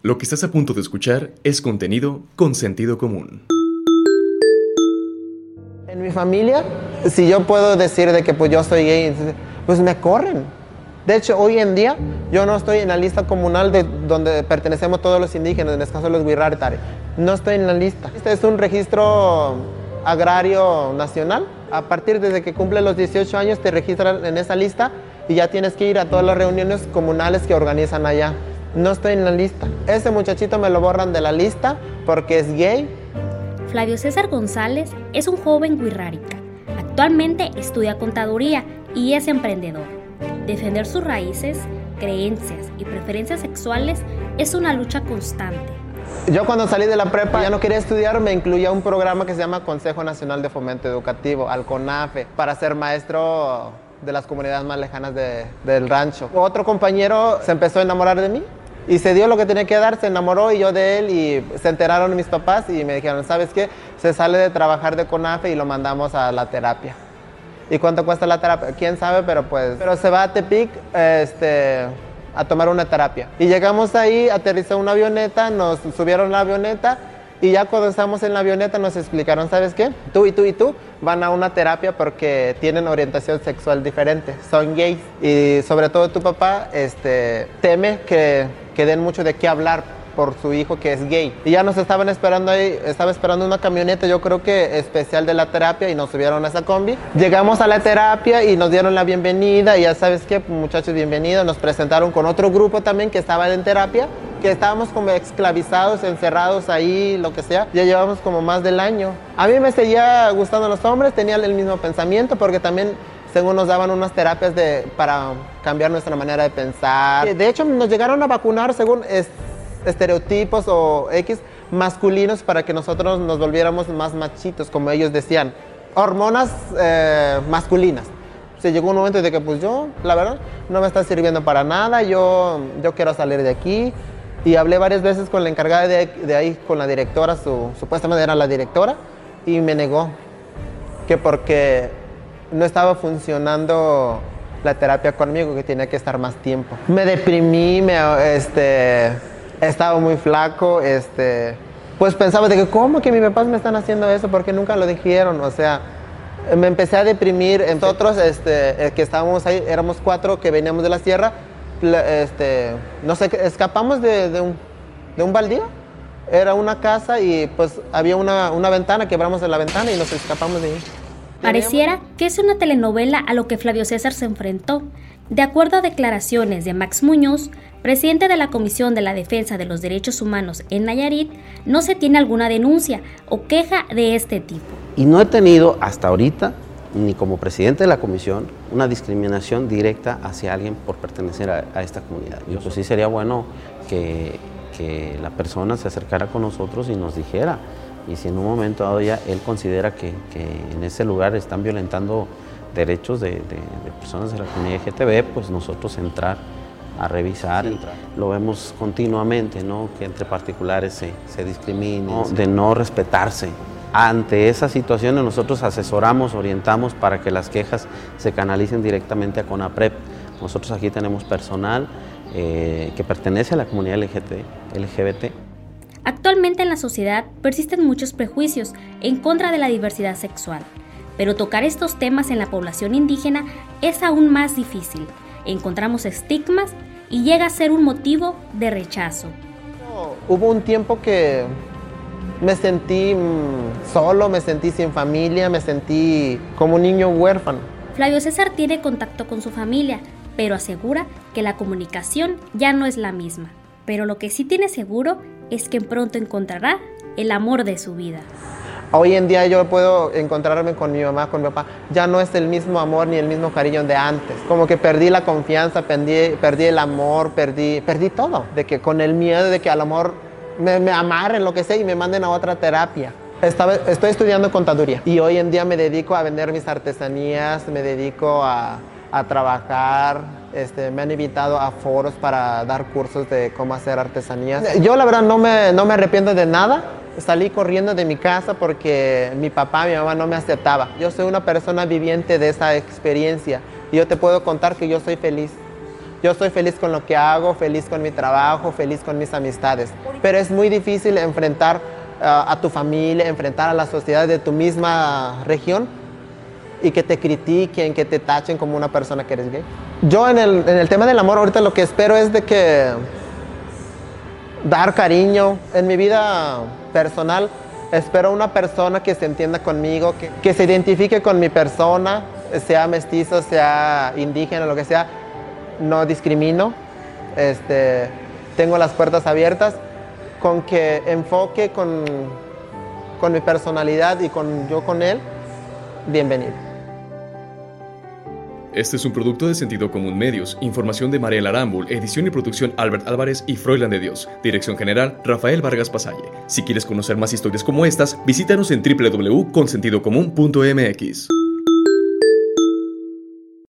Lo que estás a punto de escuchar es contenido con sentido común. En mi familia, si yo puedo decir de que pues yo soy gay, pues me corren. De hecho, hoy en día yo no estoy en la lista comunal de donde pertenecemos todos los indígenas, en este caso los Wirraritari. No estoy en la lista. Este es un registro agrario nacional. A partir desde que cumple los 18 años te registran en esa lista y ya tienes que ir a todas las reuniones comunales que organizan allá no estoy en la lista. Ese muchachito me lo borran de la lista porque es gay. Flavio César González es un joven guirrárica. Actualmente estudia contaduría y es emprendedor. Defender sus raíces, creencias y preferencias sexuales es una lucha constante. Yo cuando salí de la prepa ya no quería estudiar, me incluía un programa que se llama Consejo Nacional de Fomento Educativo, al CONAFE, para ser maestro de las comunidades más lejanas del rancho. Otro compañero se empezó a enamorar de mí y se dio lo que tenía que dar, se enamoró y yo de él y se enteraron mis papás y me dijeron, ¿sabes qué? Se sale de trabajar de CONAFE y lo mandamos a la terapia. ¿Y cuánto cuesta la terapia? ¿Quién sabe? Pero pues, pero se va a Tepic este, a tomar una terapia. Y llegamos ahí, aterrizó una avioneta, nos subieron la avioneta y ya cuando estamos en la avioneta nos explicaron, ¿sabes qué? Tú y tú y tú van a una terapia porque tienen orientación sexual diferente, son gays. Y sobre todo tu papá este, teme que, que den mucho de qué hablar por su hijo que es gay. Y ya nos estaban esperando ahí, estaba esperando una camioneta, yo creo que especial de la terapia y nos subieron a esa combi. Llegamos a la terapia y nos dieron la bienvenida y ya sabes qué, muchachos, bienvenidos. Nos presentaron con otro grupo también que estaba en terapia que estábamos como esclavizados, encerrados ahí, lo que sea. Ya llevamos como más del año. A mí me seguía gustando los hombres, tenía el mismo pensamiento porque también según nos daban unas terapias de, para cambiar nuestra manera de pensar. De hecho, nos llegaron a vacunar según estereotipos o X masculinos para que nosotros nos volviéramos más machitos, como ellos decían. Hormonas eh, masculinas. Se llegó un momento de que pues yo, la verdad, no me está sirviendo para nada, yo, yo quiero salir de aquí. Y hablé varias veces con la encargada de, de ahí, con la directora, su, supuestamente era la directora, y me negó que porque no estaba funcionando la terapia conmigo, que tenía que estar más tiempo. Me deprimí, me, este, estaba muy flaco, este, pues pensaba de que, ¿cómo que mis papás me están haciendo eso? Porque nunca lo dijeron, o sea, me empecé a deprimir. Nosotros, este, eh, que estábamos ahí, éramos cuatro que veníamos de la sierra, este, nos escapamos de, de, un, de un baldío. Era una casa y pues había una, una ventana, quebramos de la ventana y nos escapamos de ahí. Pareciera que es una telenovela a lo que Flavio César se enfrentó. De acuerdo a declaraciones de Max Muñoz, presidente de la Comisión de la Defensa de los Derechos Humanos en Nayarit, no se tiene alguna denuncia o queja de este tipo. Y no he tenido hasta ahorita, ni como presidente de la comisión, una discriminación directa hacia alguien por pertenecer a, esta comunidad. Y pues sí sería bueno que, que la persona se acercara con nosotros y nos dijera, y si en un momento dado ya él considera que, en ese lugar están violentando derechos de, personas de la comunidad LGTB, pues nosotros entrar a revisar. Lo vemos continuamente, ¿no? que entre particulares se, se discriminen, de no respetarse. Ante esas situaciones nosotros asesoramos, orientamos para que las quejas se canalicen directamente a CONAPREP. Nosotros aquí tenemos personal eh, que pertenece a la comunidad LGBT Actualmente en la sociedad persisten muchos prejuicios en contra de la diversidad sexual, pero tocar estos temas en la población indígena es aún más difícil. Encontramos estigmas y llega a ser un motivo de rechazo. Hubo un tiempo que me sentí mm, solo, me sentí sin familia, me sentí como un niño huérfano. Flavio César tiene contacto con su familia, pero asegura que la comunicación ya no es la misma. Pero lo que sí tiene seguro es que pronto encontrará el amor de su vida. Hoy en día yo puedo encontrarme con mi mamá, con mi papá. Ya no es el mismo amor ni el mismo cariño de antes. Como que perdí la confianza, perdí, perdí el amor, perdí, perdí todo. De que con el miedo de que al amor me, me amarren, lo que sea, y me manden a otra terapia. Estaba, estoy estudiando contaduría y hoy en día me dedico a vender mis artesanías, me dedico a, a trabajar. Este, me han invitado a foros para dar cursos de cómo hacer artesanías. Yo la verdad no me, no me arrepiento de nada. Salí corriendo de mi casa porque mi papá, mi mamá no me aceptaba. Yo soy una persona viviente de esa experiencia y yo te puedo contar que yo soy feliz. Yo estoy feliz con lo que hago, feliz con mi trabajo, feliz con mis amistades. Pero es muy difícil enfrentar ah, a tu familia, enfrentar a la sociedad de tu misma región y que te critiquen, que te tachen como una persona que eres gay. Yo en el, en el tema del amor ahorita lo que espero es de que dar cariño en mi vida personal. Espero una persona que se entienda conmigo, que, que se identifique con mi persona, sea mestizo, sea indígena, lo que sea, no discrimino, este, tengo las puertas abiertas, con que enfoque con, con mi personalidad y con yo con él, bienvenido. Este es un producto de Sentido Común Medios. Información de Mariela Arambul, edición y producción Albert Álvarez y Froilan de Dios. Dirección general Rafael Vargas Pasalle. Si quieres conocer más historias como estas, visítanos en www.consentidocomún.mx.